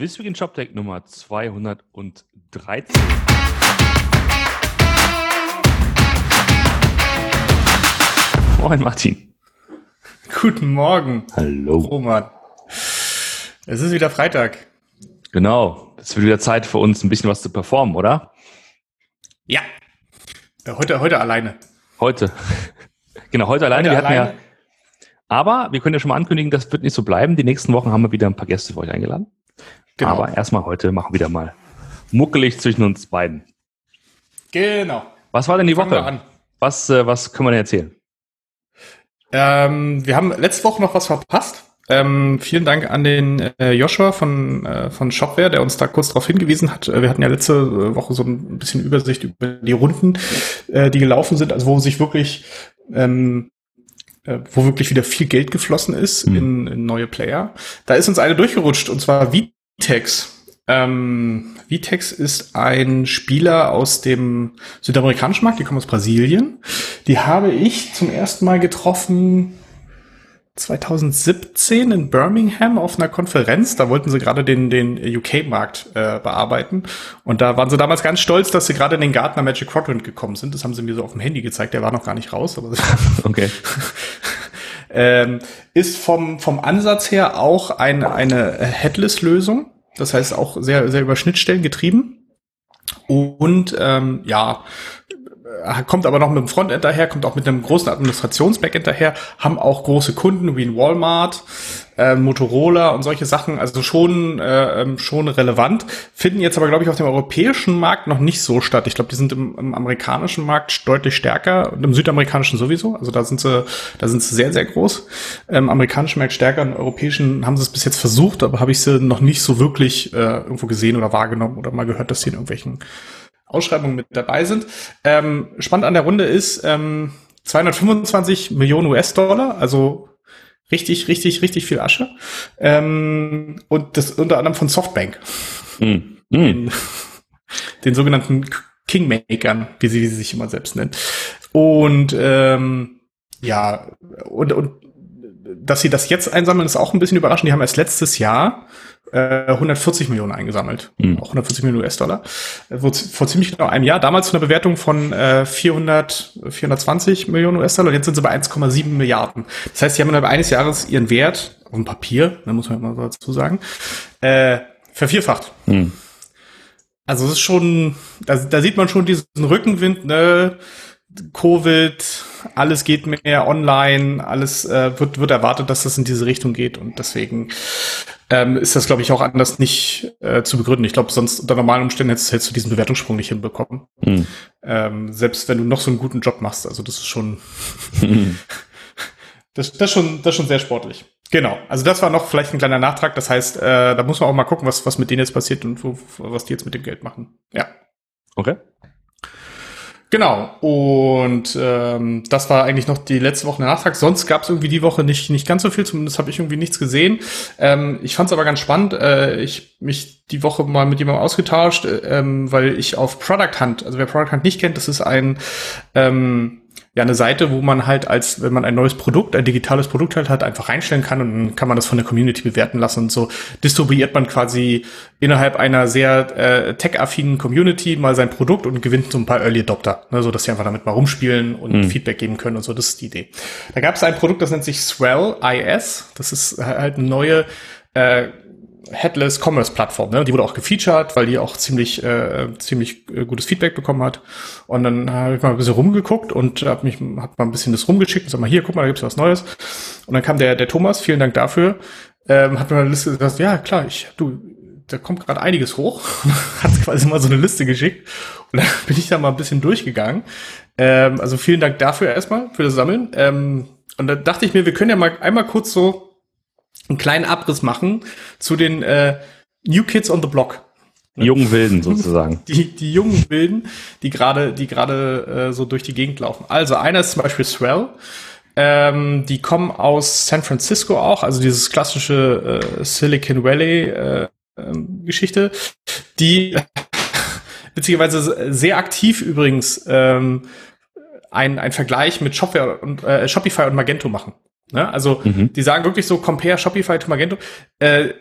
Wisswig Shoptech Nummer 213. Moin Martin. Guten Morgen. Hallo. Roman. Es ist wieder Freitag. Genau. Es wird wieder Zeit für uns, ein bisschen was zu performen, oder? Ja. Äh, Heute, heute alleine. Heute. genau, heute alleine. Heute wir hatten ja, alleine. aber wir können ja schon mal ankündigen, das wird nicht so bleiben. Die nächsten Wochen haben wir wieder ein paar Gäste für euch eingeladen. Genau. Aber erstmal heute machen wir wieder mal muckelig zwischen uns beiden. Genau. Was war denn die Fangen Woche? an. Was, äh, was können wir denn erzählen? Ähm, wir haben letzte Woche noch was verpasst. Ähm, vielen Dank an den äh, Joshua von, äh, von Shopware, der uns da kurz darauf hingewiesen hat. Äh, Wir hatten ja letzte Woche so ein bisschen Übersicht über die Runden, äh, die gelaufen sind, also wo sich wirklich, ähm, äh, wo wirklich wieder viel Geld geflossen ist Mhm. in, in neue Player. Da ist uns eine durchgerutscht und zwar Vitex. Ähm, Vitex ist ein Spieler aus dem südamerikanischen Markt, die kommen aus Brasilien. Die habe ich zum ersten Mal getroffen 2017 in Birmingham auf einer Konferenz. Da wollten sie gerade den, den UK-Markt äh, bearbeiten. Und da waren sie damals ganz stolz, dass sie gerade in den Gartner Magic Quadrant gekommen sind. Das haben sie mir so auf dem Handy gezeigt. Der war noch gar nicht raus. Aber Okay. ähm, ist vom, vom Ansatz her auch ein, eine Headless-Lösung. Das heißt auch sehr, sehr über Schnittstellen getrieben. Und ähm, ja, kommt aber noch mit dem Frontend daher, kommt auch mit einem großen Administrations-Backend daher, haben auch große Kunden wie ein Walmart, äh, Motorola und solche Sachen, also schon äh, ähm, schon relevant, finden jetzt aber, glaube ich, auf dem europäischen Markt noch nicht so statt. Ich glaube, die sind im, im amerikanischen Markt deutlich stärker und im südamerikanischen sowieso. Also da sind sie, da sind sie sehr, sehr groß. Im amerikanischen Markt stärker, im europäischen haben sie es bis jetzt versucht, aber habe ich sie noch nicht so wirklich äh, irgendwo gesehen oder wahrgenommen oder mal gehört, dass sie in irgendwelchen Ausschreibungen mit dabei sind. Ähm, spannend an der Runde ist ähm, 225 Millionen US-Dollar, also richtig, richtig, richtig viel Asche. Ähm, und das unter anderem von Softbank. Hm. den, den sogenannten Kingmakern, wie sie, wie sie sich immer selbst nennen. Und ähm, ja, und, und dass sie das jetzt einsammeln, ist auch ein bisschen überraschend. Die haben erst letztes Jahr 140 Millionen eingesammelt. Mhm. Auch 140 Millionen US-Dollar. Äh, Vor, ziemlich genau einem Jahr. Damals zu einer Bewertung von äh, 400, 420 Millionen US-Dollar. Und jetzt sind sie bei 1,7 Milliarden. Das heißt, sie haben innerhalb eines Jahres ihren Wert auf dem Papier, da muss man mal so dazu sagen, äh, vervierfacht. Hm. Also es ist schon, da, da sieht man schon diesen Rückenwind, ne? Covid, alles geht mehr online, alles äh, wird, wird erwartet, dass das in diese Richtung geht und deswegen ähm, ist das, glaube ich, auch anders nicht äh, zu begründen. Ich glaube, sonst unter normalen Umständen hättest, hättest du diesen Bewertungssprung nicht hinbekommen. Hm. Ähm, selbst wenn du noch so einen guten Job machst. Also das ist schon, Hm. das, das schon, das schon sehr sportlich. Genau. Also das war noch vielleicht ein kleiner Nachtrag. Das heißt, äh, da muss man auch mal gucken, was, was mit denen jetzt passiert und wo, was die jetzt mit dem Geld machen. Ja. Okay. Genau. Und ähm, das war eigentlich noch die letzte Woche der Nachtrag. Sonst gab es irgendwie die Woche nicht nicht ganz so viel. Zumindest habe ich irgendwie nichts gesehen. Ähm, ich fand es aber ganz spannend. Äh, ich mich die Woche mal mit jemandem ausgetauscht, äh, ähm, weil ich auf Product Hunt, also wer Product Hunt nicht kennt, das ist ein ähm, ja eine Seite, wo man halt als, wenn man ein neues Produkt, ein digitales Produkt halt hat, einfach reinstellen kann und dann kann man das von der Community bewerten lassen und so distribuiert man quasi innerhalb einer sehr äh, tech-affinen Community mal sein Produkt und gewinnt so ein paar Early Adopter, ne, so dass sie einfach damit mal rumspielen und Feedback geben können und so. Das ist die Idee. Da gab es ein Produkt, das nennt sich Swell IS. Das ist halt eine neue äh, Headless Commerce Plattform, ne? Die wurde auch gefeatured, weil die auch ziemlich äh, ziemlich äh, gutes Feedback bekommen hat. Und dann habe ich mal ein bisschen rumgeguckt und habe mich hat mal ein bisschen das rumgeschickt und sag mal hier, guck mal, da gibt's was Neues. Und dann kam der der Thomas, vielen Dank dafür, ähm, hat mir eine Liste gesagt, ja klar, ich du da kommt gerade einiges hoch, hat quasi mal so eine Liste geschickt und dann bin ich da mal ein bisschen durchgegangen. Ähm, also vielen Dank dafür erstmal für das Sammeln. Ähm, und da dachte ich mir, wir können ja mal einmal kurz so einen kleinen Abriss machen zu den äh, New Kids on the Block. Jungen Wilden sozusagen. Die, die jungen Wilden, die gerade, die gerade äh, so durch die Gegend laufen. Also einer ist zum Beispiel Swell. Ähm, die kommen aus San Francisco auch, also dieses klassische äh, Silicon Valley äh, ähm, Geschichte, die witzigerweise sehr aktiv übrigens ähm, ein, ein Vergleich mit Shopware und, äh, Shopify und Magento machen. Ne? Also Mhm. die sagen wirklich so, compare Shopify to Magento. Äh,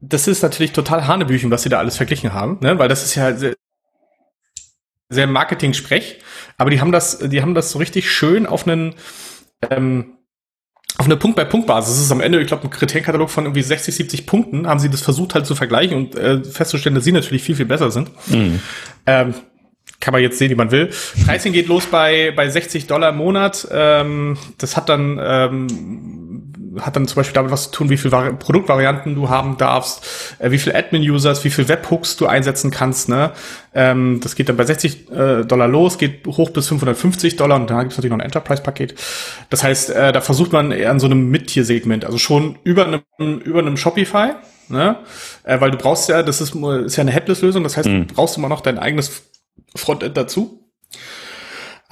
das ist natürlich total Hanebüchen, was sie da alles verglichen haben, ne? weil das ist ja sehr, sehr Marketing-Sprech. Aber die haben das, die haben das so richtig schön auf einen, ähm, auf eine Punkt-bei-Punkt-Basis. Das ist am Ende, ich glaube, ein Kriterienkatalog von irgendwie 60, 70 Punkten, haben sie das versucht halt zu vergleichen und äh, festzustellen, dass sie natürlich viel, viel besser sind. Mhm. Ähm, kann man jetzt sehen, wie man will. Pricing geht los bei, bei 60 Dollar im Monat. Ähm, das hat dann, ähm, hat dann zum Beispiel damit was zu tun, wie viele Vari Produktvarianten du haben darfst, äh, wie viele Admin-Users, wie viele Webhooks du einsetzen kannst. Ne? Ähm, das geht dann bei 60 äh, Dollar los, geht hoch bis 550 Dollar und dann gibt es natürlich noch ein Enterprise-Paket. Das heißt, äh, da versucht man eher an so einem Mid-Tier-Segment, also schon über einem, über einem Shopify, ne? Äh, weil du brauchst ja, das ist, ist ja eine Headless-Lösung, das heißt, mhm. du brauchst immer noch dein eigenes Frontend dazu.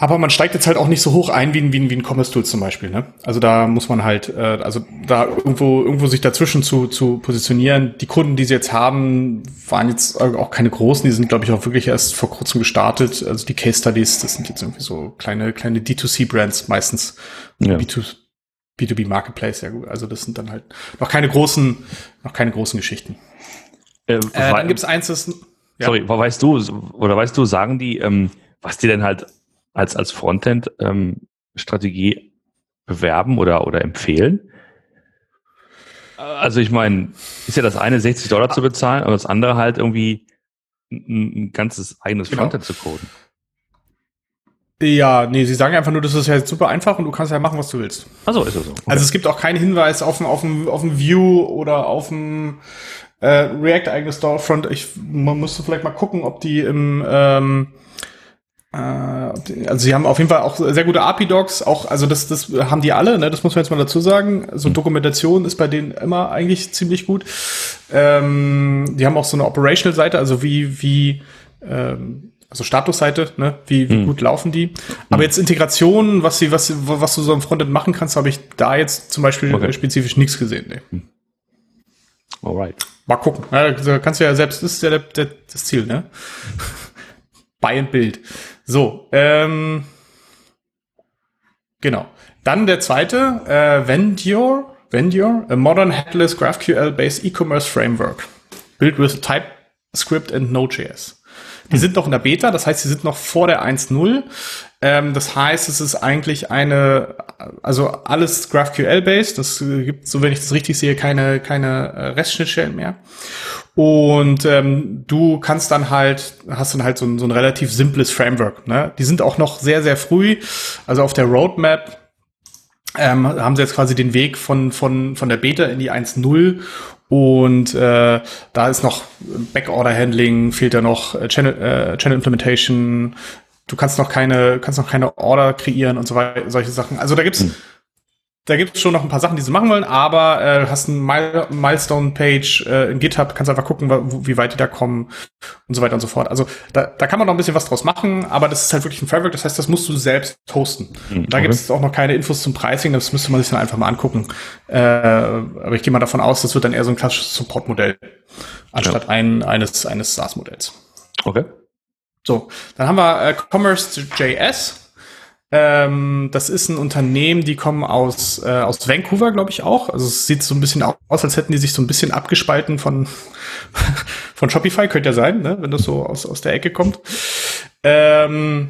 Aber man steigt jetzt halt auch nicht so hoch ein wie ein, wie ein, wie ein Commerce Tool zum Beispiel. Ne? Also da muss man halt, äh, also da irgendwo, irgendwo sich dazwischen zu, zu positionieren. Die Kunden, die sie jetzt haben, waren jetzt auch keine großen. Die sind, glaube ich, auch wirklich erst vor kurzem gestartet. Also die Case Studies, das sind jetzt irgendwie so kleine, kleine D2C-Brands meistens. Ja. B2, B2B Marketplace, ja gut. Also das sind dann halt noch keine großen, noch keine großen Geschichten. Ähm, äh, dann gibt's eins, das ja. Sorry, weißt du, oder weißt du, sagen die, ähm, was die denn halt als, als Frontend-Strategie ähm, bewerben oder, oder empfehlen? Also ich meine, ist ja das eine 60 Dollar zu bezahlen, aber das andere halt irgendwie ein, ein ganzes eigenes genau. Frontend zu coden. Ja, nee, sie sagen einfach nur, das ist ja super einfach und du kannst ja machen, was du willst. Also ist es so. Okay. Also es gibt auch keinen Hinweis auf ein, auf ein, auf ein View oder auf ein äh, React-eigenes Storefront. Ich, man müsste vielleicht mal gucken, ob die im ähm, äh, also sie haben auf jeden Fall auch sehr gute API-Docs, auch, also das, das haben die alle, ne? das muss man jetzt mal dazu sagen. So mhm. Dokumentation ist bei denen immer eigentlich ziemlich gut. Ähm, die haben auch so eine Operational-Seite, also wie, wie, ähm, also Statusseite, ne? wie, wie hm. gut laufen die. Aber hm. jetzt Integration, was sie, was, was du so im Frontend machen kannst, habe ich da jetzt zum Beispiel okay. spezifisch nichts gesehen. Ne? Hm. Alright. Mal gucken. Ja, kannst du ja selbst, das ist ja der, der, das Ziel, ne? Buy and Build. So, ähm, genau. Dann der zweite, äh, Vendure, Vendure, a modern headless GraphQL-based e-commerce framework. Built with TypeScript and Node.js. Die sind noch in der Beta, das heißt, sie sind noch vor der 1.0. Ähm, das heißt, es ist eigentlich eine, also alles GraphQL-based. Das gibt, so wenn ich das richtig sehe, keine, keine äh, REST-Schnittstellen mehr. Und ähm, du kannst dann halt, hast dann halt so ein, so ein relativ simples Framework. Ne? Die sind auch noch sehr, sehr früh. Also auf der Roadmap ähm, haben sie jetzt quasi den Weg von, von, von der Beta in die 1.0 und äh, da ist noch Backorder-Handling, fehlt ja noch äh, Channel, äh, Channel Implementation, du kannst noch keine, kannst noch keine Order kreieren und so weiter, solche Sachen. Also da gibt's hm da gibt es schon noch ein paar Sachen, die sie machen wollen, aber äh, hast ein Mil Milestone-Page äh, in GitHub, kannst einfach gucken, wie weit die da kommen und so weiter und so fort. Also da, da kann man noch ein bisschen was draus machen, aber das ist halt wirklich ein Framework, das heißt, das musst du selbst hosten. Mhm, da gibt es auch noch keine Infos zum Pricing, das müsste man sich dann einfach mal angucken. Äh, aber ich gehe mal davon aus, das wird dann eher so ein klassisches Support-Modell, anstatt ja. ein, eines, eines SaaS-Modells. Okay. So, dann haben wir äh, Commerce.js. Ähm, das ist ein Unternehmen, die kommen aus, äh, aus Vancouver, glaube ich auch. Also es sieht so ein bisschen aus, als hätten die sich so ein bisschen abgespalten von, von Shopify, könnte ja sein, ne? wenn das so aus, aus der Ecke kommt. Ähm,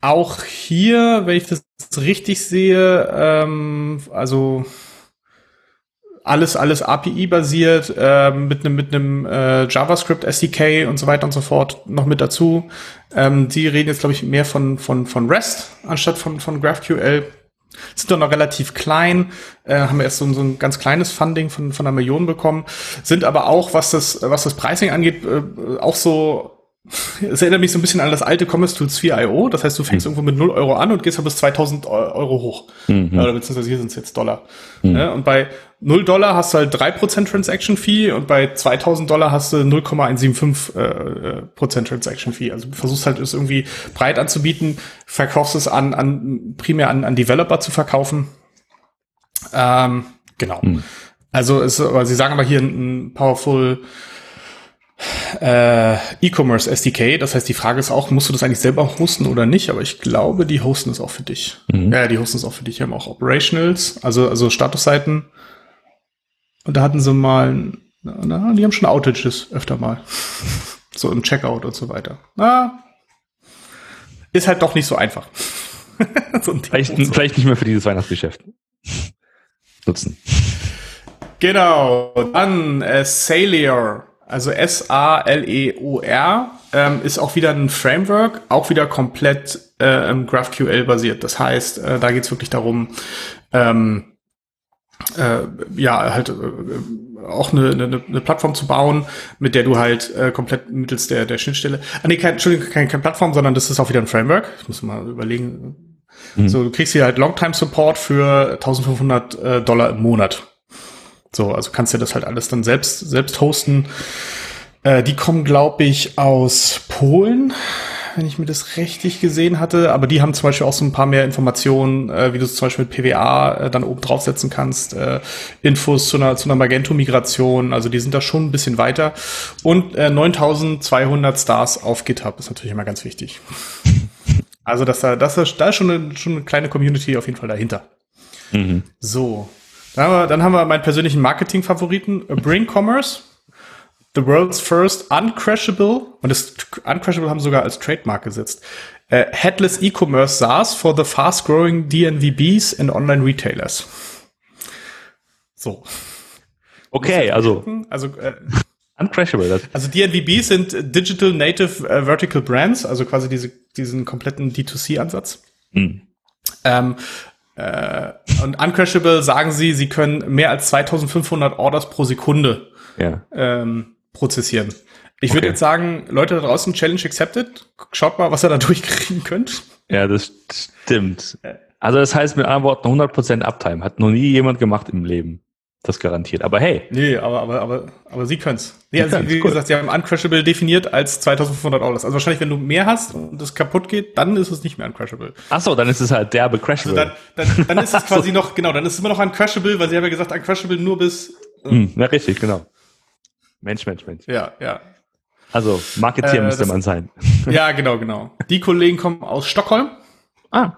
auch hier, wenn ich das richtig sehe, ähm, also alles, alles API-basiert, äh, mit einem mit einem äh, JavaScript SDK und so weiter und so fort noch mit dazu. Ähm, die reden jetzt, glaube ich, mehr von, von, von REST anstatt von, von GraphQL. Sind doch noch relativ klein, äh, haben erst so, so ein ganz kleines Funding von, von einer Million bekommen, sind aber auch, was das, was das Pricing angeht, äh, auch so es erinnert mich so ein bisschen an das alte Commerce Tools 4.io. Das heißt, du fängst mhm. irgendwo mit 0 Euro an und gehst dann bis 2000 Euro hoch. Mhm. Oder beziehungsweise hier sind es jetzt Dollar. Mhm. Ja, und bei 0 Dollar hast du halt 3% Transaction Fee und bei 2000 Dollar hast du 0,175% äh, Prozent Transaction Fee. Also du versuchst halt es irgendwie breit anzubieten, verkaufst es an, an primär an, an Developer zu verkaufen. Ähm, genau. Mhm. Also es, aber sie sagen aber hier ein Powerful äh, E-Commerce SDK. Das heißt, die Frage ist auch, musst du das eigentlich selber hosten oder nicht? Aber ich glaube, die hosten es auch für dich. Mhm. Ja, die hosten es auch für dich. Die haben auch Operationals, also, also Statusseiten. Und da hatten sie mal na, die haben schon Outages öfter mal. so im Checkout und so weiter. Na, ist halt doch nicht so einfach. so vielleicht, so. vielleicht nicht mehr für dieses Weihnachtsgeschäft nutzen. Genau, dann äh, Salier, also S-A-L-E-O-R, ähm, ist auch wieder ein Framework, auch wieder komplett äh, GraphQL basiert. Das heißt, äh, da geht es wirklich darum, ähm, äh, ja, halt äh, auch eine, eine, eine Plattform zu bauen, mit der du halt äh, komplett mittels der, der Schnittstelle, ah nee, kein, Entschuldigung, keine, keine Plattform, sondern das ist auch wieder ein Framework. Ich muss mal überlegen. Mhm. So, du kriegst hier halt Longtime Support für 1500 äh, Dollar im Monat. So, also kannst du das halt alles dann selbst, selbst hosten. Äh, die kommen, glaube ich, aus Polen wenn ich mir das richtig gesehen hatte. Aber die haben zum Beispiel auch so ein paar mehr Informationen, äh, wie du es zum Beispiel mit PWA äh, dann oben draufsetzen kannst, äh, Infos zu einer, zu einer Magento-Migration. Also die sind da schon ein bisschen weiter. Und äh, 9200 Stars auf GitHub ist natürlich immer ganz wichtig. Also dass da, dass da, da ist schon eine, schon eine kleine Community auf jeden Fall dahinter. Mhm. So. Dann haben, wir, dann haben wir meinen persönlichen Marketing-Favoriten, Bring Commerce. The World's First Uncrashable, und das Uncrashable haben sie sogar als Trademark gesetzt, uh, Headless E-Commerce SaaS for the fast-growing DNVBs and Online Retailers. So. Okay, also. Also, äh, Uncrashable. Das. Also DNVBs sind Digital Native uh, Vertical Brands, also quasi diese, diesen kompletten D2C-Ansatz. Mhm. Ähm, äh, und Uncrashable sagen sie, sie können mehr als 2500 Orders pro Sekunde ja. ähm, prozessieren. Ich okay. würde jetzt sagen, Leute da draußen, Challenge accepted. Schaut mal, was ihr da durchkriegen könnt. Ja, das stimmt. Also das heißt mit anderen Worten 100% Uptime. Hat noch nie jemand gemacht im Leben. Das garantiert. Aber hey. Nee, aber, aber, aber, aber sie können's. Nee, also, wie gesagt, sie haben Uncrashable definiert als 2500 Euro. Also wahrscheinlich, wenn du mehr hast und das kaputt geht, dann ist es nicht mehr Uncrashable. Ach so, dann ist es halt derbe Crashable. Also dann, dann, dann ist es quasi so. noch, genau, dann ist es immer noch Uncrashable, weil sie haben ja gesagt, Uncrashable nur bis. Äh, hm, ja, richtig, genau. Mensch, Mensch, Mensch. Ja, ja. Also, Marketier äh, müsste man sein. Ja, genau, genau. Die Kollegen kommen aus Stockholm. Ah.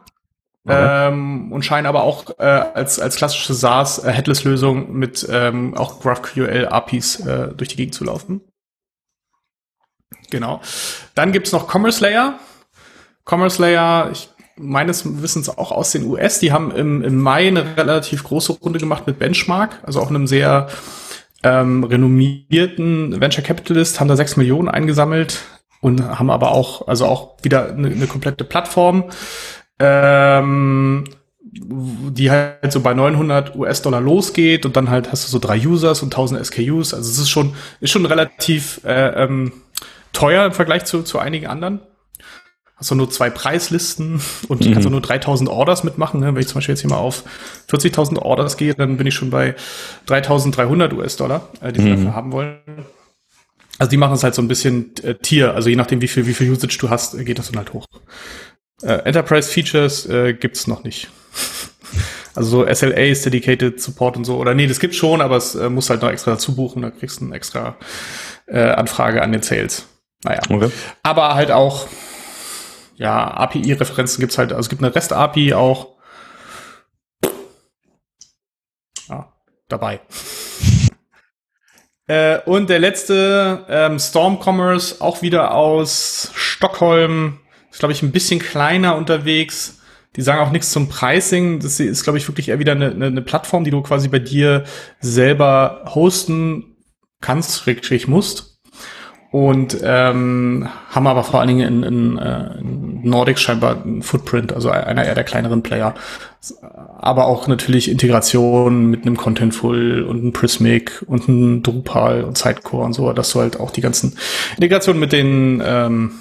Ähm, und scheinen aber auch äh, als, als klassische SaaS äh, mit ähm, auch GraphQL APIs äh, durch die Gegend zu laufen. Genau. Dann gibt's noch Commerce Layer. Commerce Layer, ich meines Wissens auch aus den US. Die haben im, im Mai eine relativ große Runde gemacht mit Benchmark, also auch einem sehr ähm, renommierten Venture Capitalist, haben da sechs Millionen eingesammelt und haben aber auch, also auch wieder eine, eine komplette Plattform, ähm, die halt so bei 900 US-Dollar losgeht und dann halt hast du so drei Users und 1000 SKUs. Also es ist schon, ist schon relativ äh, ähm, teuer im Vergleich zu, zu einigen anderen hast du nur zwei Preislisten und mhm. kannst auch nur 3000 Orders mitmachen. Ne? Wenn ich zum Beispiel jetzt hier mal auf 40.000 Orders gehe, dann bin ich schon bei 3300 US-Dollar, äh, die sie mhm. dafür haben wollen. Also die machen es halt so ein bisschen äh, Tier, also je nachdem, wie viel, wie viel Usage du hast, geht das dann halt hoch. Äh, Enterprise Features äh, gibt's noch nicht. Also so SLAs, Dedicated Support und so. Oder nee, das gibt's schon, aber es äh, muss halt noch extra dazu buchen, da kriegst du eine extra äh, Anfrage an den Sales. Naja. Okay. Aber halt auch ja, API-Referenzen gibt's halt, also es gibt eine REST-API auch. Ja, dabei. äh, und der letzte, ähm, Storm Commerce, auch wieder aus Stockholm. Ist, glaube ich, ein bisschen kleiner unterwegs. Die sagen auch nichts zum Pricing. Das ist, glaube ich, wirklich eher wieder eine, eine, eine Plattform, die du quasi bei dir selber hosten kannst, richtig musst und ähm, haben aber vor allen Dingen in, in, äh, in Nordic scheinbar ein Footprint, also einer eher der kleineren Player. Aber auch natürlich Integration mit einem Contentful und einem Prismic und einem Drupal und Sidecore und so, dass du halt auch die ganzen Integrationen mit den ähm,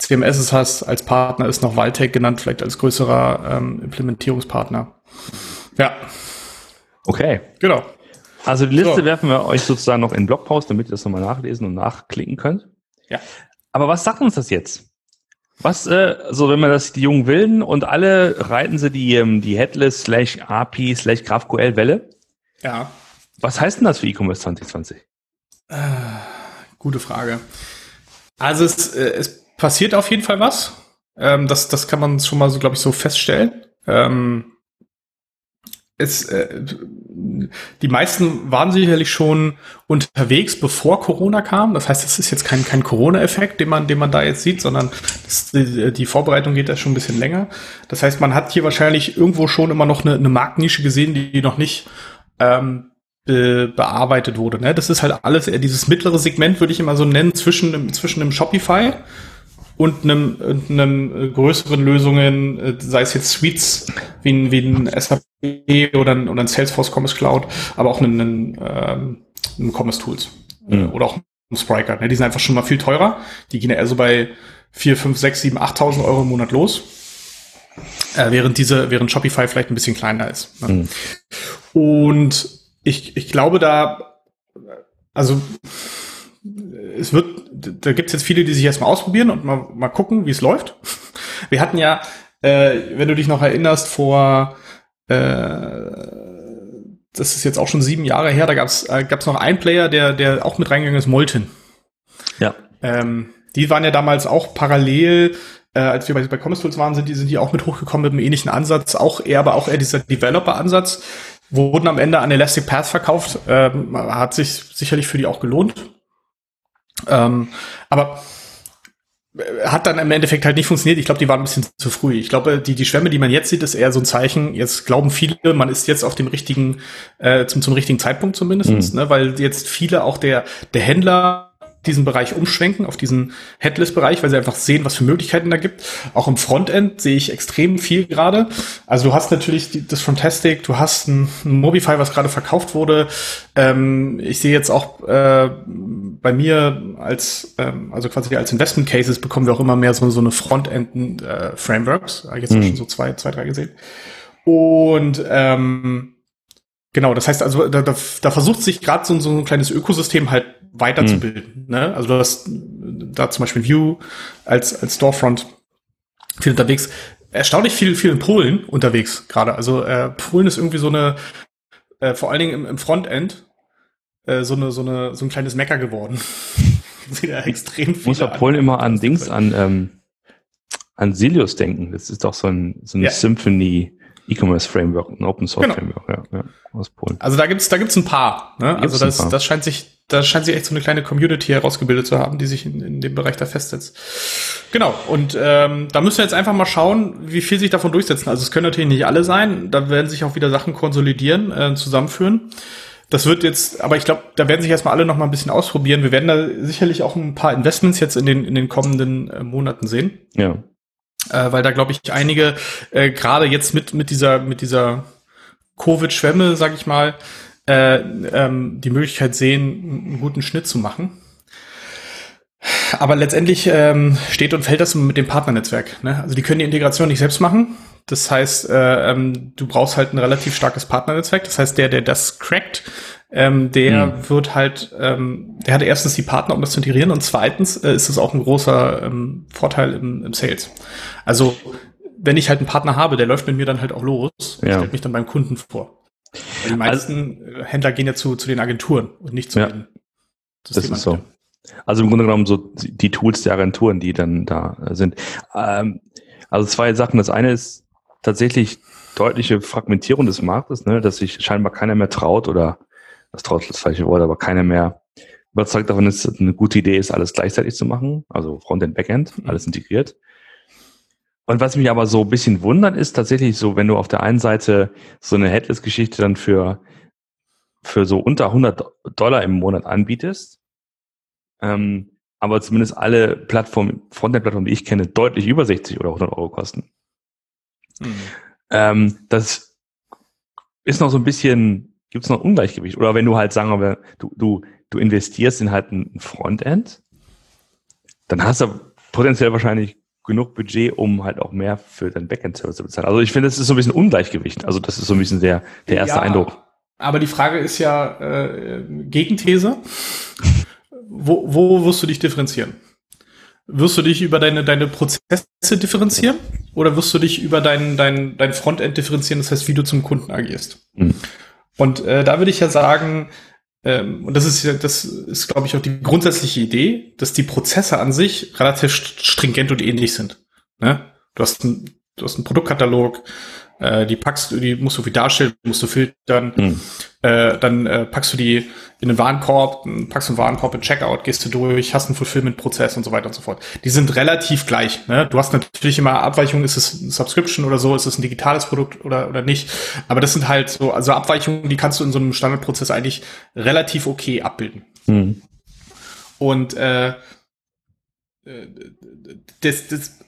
CMSs hast. Als Partner ist noch Valtech genannt, vielleicht als größerer ähm, Implementierungspartner. Ja. Okay. Genau. Also die Liste so. werfen wir euch sozusagen noch in den Blogpost, damit ihr das nochmal nachlesen und nachklicken könnt. Ja. Aber was sagt uns das jetzt? Was, äh, so wenn man das die jungen Wilden und alle reiten sie die, ähm, die Headless slash API slash GraphQL Welle. Ja. Was heißt denn das für E-Commerce 2020? Äh, gute Frage. Also es, äh, es passiert auf jeden Fall was. Ähm, das, das kann man schon mal so, glaube ich, so feststellen. Ähm, es, äh, die meisten waren sicherlich schon unterwegs, bevor Corona kam. Das heißt, es ist jetzt kein, kein Corona-Effekt, den man, den man da jetzt sieht, sondern das, die, die, Vorbereitung geht da schon ein bisschen länger. Das heißt, man hat hier wahrscheinlich irgendwo schon immer noch eine, eine Marktnische gesehen, die noch nicht ähm, be, bearbeitet wurde. Ne? Das ist halt alles eher dieses mittlere Segment, würde ich immer so nennen, zwischen, zwischen einem Shopify und einem, einem äh, größeren Lösungen, äh, sei es jetzt Suites wie ein, wie ein SAP oder ein, oder ein Salesforce Commerce Cloud, aber auch einen, einen, ähm, einen Commerce Tools mhm. oder auch ein Spriker. Ne? Die sind einfach schon mal viel teurer. Die gehen ja eher so bei 4, 5, 6, 7, 8.000 Euro im Monat los. Äh, während diese, während Shopify vielleicht ein bisschen kleiner ist. Ne? Mhm. Und ich, ich glaube da, also es wird, da gibt es jetzt viele, die sich erstmal ausprobieren und mal, mal gucken, wie es läuft. Wir hatten ja, äh, wenn du dich noch erinnerst, vor äh, das ist jetzt auch schon sieben Jahre her, da gab es äh, gab's noch einen Player, der, der auch mit reingegangen ist, Molten. Ja. Ähm, die waren ja damals auch parallel, äh, als wir bei, bei Commerce Tools waren, sind die, sind die auch mit hochgekommen mit einem ähnlichen Ansatz, auch eher, aber auch eher dieser Developer-Ansatz, wurden am Ende an Elastic Path verkauft, ähm, hat sich sicherlich für die auch gelohnt. Ähm, aber äh, hat dann im Endeffekt halt nicht funktioniert. Ich glaube, die waren ein bisschen zu früh. Ich glaube, die, die Schwämme, die man jetzt sieht, ist eher so ein Zeichen. Jetzt glauben viele, man ist jetzt auf dem richtigen, äh, zum, zum richtigen Zeitpunkt zumindest, mhm. ne, weil jetzt viele auch der, der Händler diesen Bereich umschwenken, auf diesen Headless-Bereich, weil sie einfach sehen, was für Möglichkeiten da gibt. Auch im Frontend sehe ich extrem viel gerade. Also du hast natürlich die, das Frontastic, du hast ein, ein Mobify, was gerade verkauft wurde. Ähm, ich sehe jetzt auch äh, bei mir als, ähm, also quasi als Investment Cases bekommen wir auch immer mehr so, so eine Frontend-Frameworks. Äh, jetzt mhm. schon so zwei, zwei, drei gesehen. Und ähm, Genau, das heißt also, da, da, da versucht sich gerade so, so ein kleines Ökosystem halt weiterzubilden. Mhm. Ne? Also du hast da zum Beispiel Vue als, als Storefront viel unterwegs. Erstaunlich viel, viel in Polen unterwegs gerade. Also äh, Polen ist irgendwie so eine, äh, vor allen Dingen im, im Frontend, äh, so eine, so eine, so ein kleines Mecker geworden. Sieht ja extrem viel. Muss ja Polen immer an Dings, an, ähm, an Silius denken. Das ist doch so ein, so ein ja. Symphony, E-Commerce Framework, ein Open Source genau. Framework, ja, ja, aus Polen. Also da gibt's da gibt's ein paar. Ne? Also das, das scheint sich, da scheint sich echt so eine kleine Community herausgebildet zu haben, die sich in, in dem Bereich da festsetzt. Genau. Und ähm, da müssen wir jetzt einfach mal schauen, wie viel sich davon durchsetzen. Also es können natürlich nicht alle sein. Da werden sich auch wieder Sachen konsolidieren, äh, zusammenführen. Das wird jetzt, aber ich glaube, da werden sich erstmal alle noch mal ein bisschen ausprobieren. Wir werden da sicherlich auch ein paar Investments jetzt in den in den kommenden äh, Monaten sehen. Ja äh, weil da glaube ich einige äh, gerade jetzt mit mit dieser mit dieser Covid-Schwemme, sag ich mal, äh, ähm, die Möglichkeit sehen, einen guten Schnitt zu machen. Aber letztendlich ähm, steht und fällt das mit dem Partnernetzwerk. Ne? Also die können die Integration nicht selbst machen. Das heißt, äh, ähm, du brauchst halt ein relativ starkes Partnernetzwerk. Das heißt, der, der das crackt, ähm, der mhm. wird halt, ähm, der hat erstens die Partner, um das zu integrieren, und zweitens äh, ist es auch ein großer ähm, Vorteil im, im Sales. Also wenn ich halt einen Partner habe, der läuft mit mir dann halt auch los und ja. stellt mich dann beim Kunden vor. Weil die meisten also, Händler gehen ja zu, zu den Agenturen und nicht zu ja, den Das ist so. Also im Grunde genommen so die Tools der Agenturen, die dann da sind. Ähm, also zwei Sachen. Das eine ist tatsächlich deutliche Fragmentierung des Marktes, ne, dass sich scheinbar keiner mehr traut oder das traut das falsche Wort, aber keiner mehr überzeugt davon ist, eine gute Idee ist, alles gleichzeitig zu machen, also Frontend, Backend, mhm. alles integriert. Und was mich aber so ein bisschen wundert, ist tatsächlich so, wenn du auf der einen Seite so eine Headless-Geschichte dann für, für so unter 100 Dollar im Monat anbietest, ähm, aber zumindest alle Plattformen, Frontend-Plattformen, die ich kenne, deutlich über 60 oder 100 Euro kosten. Mhm. Ähm, das ist noch so ein bisschen gibt es noch Ungleichgewicht? Oder wenn du halt sagen wir, du, du, du investierst in halt ein Frontend, dann hast du potenziell wahrscheinlich genug Budget, um halt auch mehr für dein Backend-Service zu bezahlen. Also ich finde, das ist so ein bisschen Ungleichgewicht. Also das ist so ein bisschen der, der erste ja, Eindruck. Aber die Frage ist ja äh, Gegenthese. wo, wo wirst du dich differenzieren? Wirst du dich über deine, deine Prozesse differenzieren oder wirst du dich über dein, dein, dein Frontend differenzieren, das heißt, wie du zum Kunden agierst? Hm. Und äh, da würde ich ja sagen, ähm, und das ist das ist, glaube ich, auch die grundsätzliche Idee, dass die Prozesse an sich relativ stringent und ähnlich sind. Ne? Du hast ein, du hast einen Produktkatalog, äh, die packst du, die musst du wie darstellen, musst du filtern, mhm. äh, dann äh, packst du die in den Warenkorb, packst du einen Warenkorb in Checkout, gehst du durch, hast einen Fulfillment-Prozess und so weiter und so fort. Die sind relativ gleich. Ne? Du hast natürlich immer Abweichungen, ist es ein Subscription oder so, ist es ein digitales Produkt oder, oder nicht. Aber das sind halt so, also Abweichungen, die kannst du in so einem Standardprozess eigentlich relativ okay abbilden. Mhm. Und äh, äh das, das,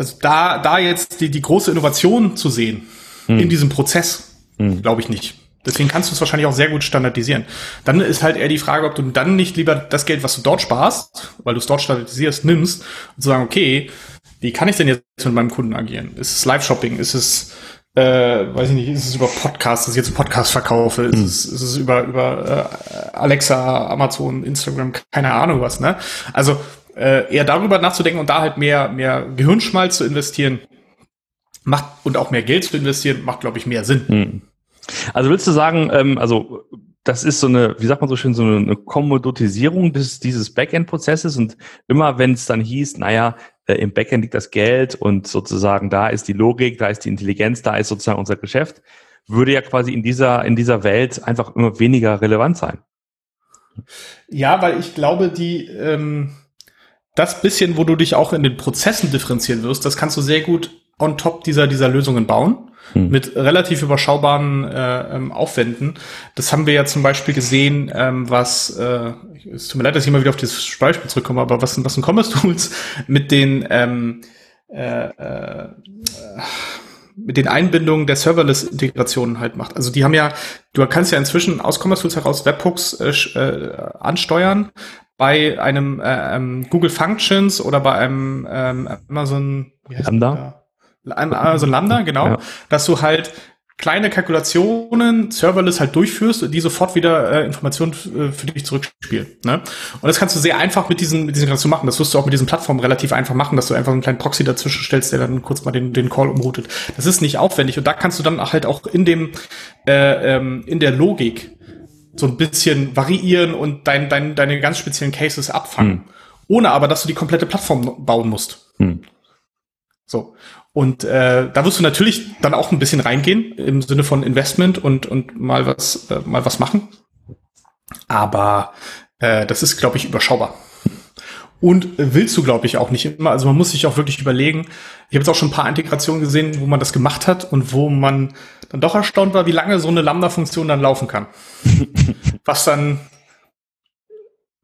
also da, da jetzt die, die große Innovation zu sehen hm. in diesem Prozess, hm. glaube ich nicht. Deswegen kannst du es wahrscheinlich auch sehr gut standardisieren. Dann ist halt eher die Frage, ob du dann nicht lieber das Geld, was du dort sparst, weil du es dort standardisierst, nimmst und zu sagen, okay, wie kann ich denn jetzt mit meinem Kunden agieren? Ist es Live-Shopping? Ist es, äh, weiß ich nicht, ist es über Podcasts, dass ich jetzt einen Podcast verkaufe? Ist, hm. es, ist es über, über äh, Alexa, Amazon, Instagram, keine Ahnung was, ne? Also äh, eher darüber nachzudenken und da halt mehr, mehr Gehirnschmalz zu investieren, macht und auch mehr Geld zu investieren, macht, glaube ich, mehr Sinn. Hm. Also willst du sagen, ähm, also das ist so eine, wie sagt man so schön, so eine Kommodisierung des, dieses Backend-Prozesses und immer wenn es dann hieß, naja, äh, im Backend liegt das Geld und sozusagen da ist die Logik, da ist die Intelligenz, da ist sozusagen unser Geschäft, würde ja quasi in dieser, in dieser Welt einfach immer weniger relevant sein. Ja, weil ich glaube, die, ähm, das bisschen, wo du dich auch in den Prozessen differenzieren wirst, das kannst du sehr gut on top dieser, dieser Lösungen bauen. Hm. Mit relativ überschaubaren äh, ähm, Aufwänden. Das haben wir ja zum Beispiel gesehen, ähm, was, äh, es tut mir leid, dass ich immer wieder auf dieses Beispiel zurückkomme, aber was, was ein Commerce Tools mit den ähm, äh, äh, mit den Einbindungen der Serverless-Integrationen halt macht. Also die haben ja, du kannst ja inzwischen aus Commerce Tools heraus Webhooks äh, äh, ansteuern bei einem äh, ähm, Google Functions oder bei einem ähm, Amazon Lambda. Amazon Lambda, genau, ja. dass du halt kleine Kalkulationen serverless halt durchführst die sofort wieder äh, Informationen äh, für dich zurückspielen. Ne? Und das kannst du sehr einfach mit diesen, mit diesen Kalkulationen machen. Das wirst du auch mit diesen Plattformen relativ einfach machen, dass du einfach einen kleinen Proxy dazwischen stellst, der dann kurz mal den, den Call umroutet. Das ist nicht aufwendig und da kannst du dann halt auch in dem, äh, ähm, in der Logik so ein bisschen variieren und dein, dein, deine ganz speziellen Cases abfangen. Hm. Ohne aber, dass du die komplette Plattform bauen musst. Hm. So. Und äh, da wirst du natürlich dann auch ein bisschen reingehen im Sinne von Investment und, und mal was, äh, mal was machen. Aber äh, das ist, glaube ich, überschaubar. Und willst du, glaube ich, auch nicht immer. Also man muss sich auch wirklich überlegen. Ich habe jetzt auch schon ein paar Integrationen gesehen, wo man das gemacht hat und wo man dann doch erstaunt war, wie lange so eine Lambda-Funktion dann laufen kann. Was dann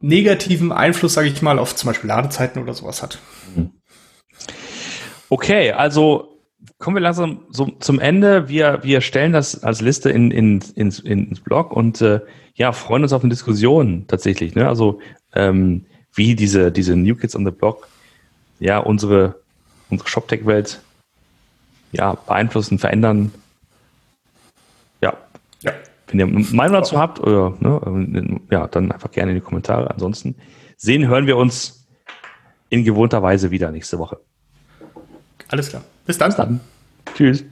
negativen Einfluss, sage ich mal, auf zum Beispiel Ladezeiten oder sowas hat. Okay, also kommen wir langsam so zum Ende. Wir, wir stellen das als Liste in, in, ins, ins Blog und äh, ja, freuen uns auf eine Diskussion tatsächlich. Ne? Also ähm, wie diese, diese New Kids on the Block ja unsere, unsere ShopTech-Welt ja, beeinflussen, verändern. Ja. ja. Wenn ihr Meinung dazu habt, oder ne, ja, dann einfach gerne in die Kommentare. Ansonsten sehen, hören wir uns in gewohnter Weise wieder nächste Woche. Alles klar. Bis dann. Bis dann. Tschüss.